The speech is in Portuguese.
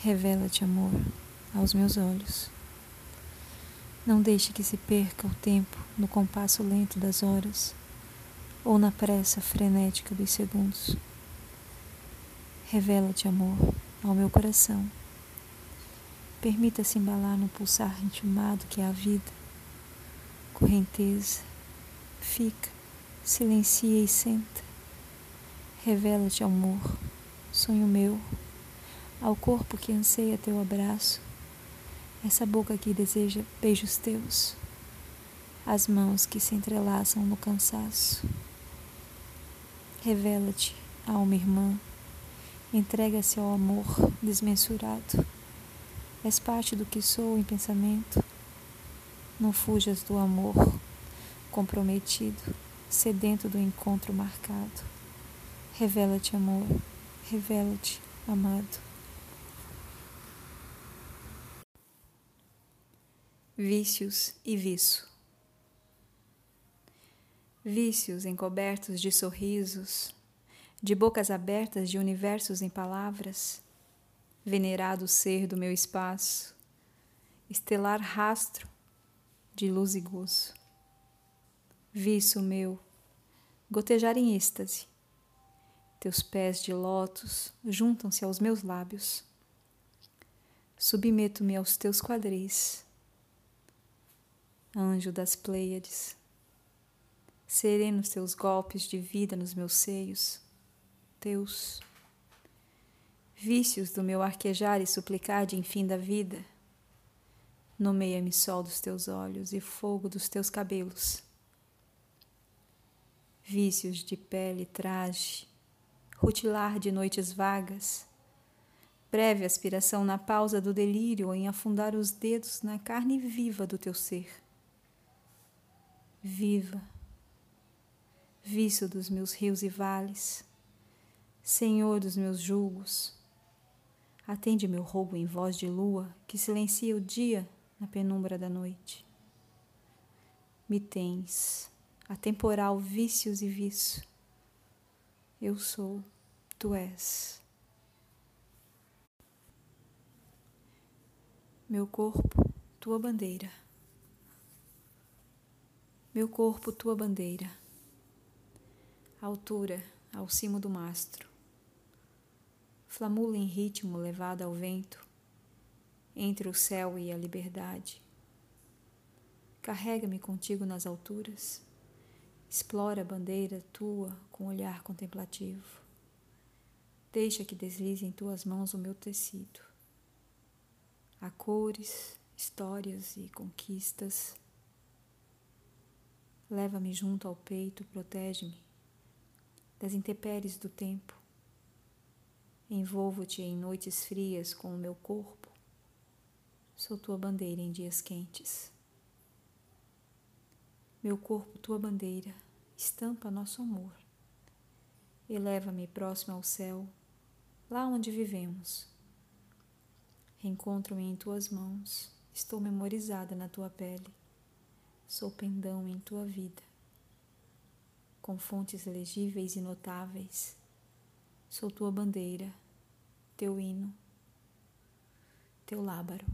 Revela-te, amor, aos meus olhos. Não deixe que se perca o tempo no compasso lento das horas ou na pressa frenética dos segundos. Revela-te, amor, ao meu coração. Permita-se embalar no pulsar intimado que é a vida. Correnteza, fica, silencia e senta. Revela-te, amor, sonho meu ao corpo que anseia teu abraço, essa boca que deseja beijos teus, as mãos que se entrelaçam no cansaço. Revela-te, alma irmã, entrega-se ao amor desmensurado. És parte do que sou em pensamento. Não fujas do amor comprometido, sedento do encontro marcado. Revela-te, amor, revela-te, amado. Vícios e viço. Vícios encobertos de sorrisos, de bocas abertas de universos em palavras, venerado ser do meu espaço, estelar rastro de luz e gozo. Vício meu, gotejar em êxtase, teus pés de lótus juntam-se aos meus lábios. Submeto-me aos teus quadris anjo das Pleiades. Serenos teus golpes de vida nos meus seios, teus vícios do meu arquejar e suplicar de enfim da vida. Nomeia-me sol dos teus olhos e fogo dos teus cabelos. Vícios de pele traje, rutilar de noites vagas, breve aspiração na pausa do delírio em afundar os dedos na carne viva do teu ser viva, vício dos meus rios e vales, Senhor dos meus julgos. Atende meu rogo em voz de lua que silencia o dia na penumbra da noite. Me tens, atemporal vícios e vício. Eu sou, tu és. Meu corpo, tua bandeira meu corpo tua bandeira, altura ao cimo do mastro, flamula em ritmo levada ao vento, entre o céu e a liberdade. Carrega-me contigo nas alturas, explora a bandeira tua com olhar contemplativo. Deixa que deslize em tuas mãos o meu tecido. Há cores, histórias e conquistas Leva-me junto ao peito, protege-me das intempéries do tempo. Envolvo-te em noites frias com o meu corpo. Sou tua bandeira em dias quentes. Meu corpo, tua bandeira, estampa nosso amor. Eleva-me próximo ao céu, lá onde vivemos. Reencontro-me em tuas mãos, estou memorizada na tua pele sou pendão em tua vida, com fontes legíveis e notáveis, sou tua bandeira, teu hino, teu lábaro.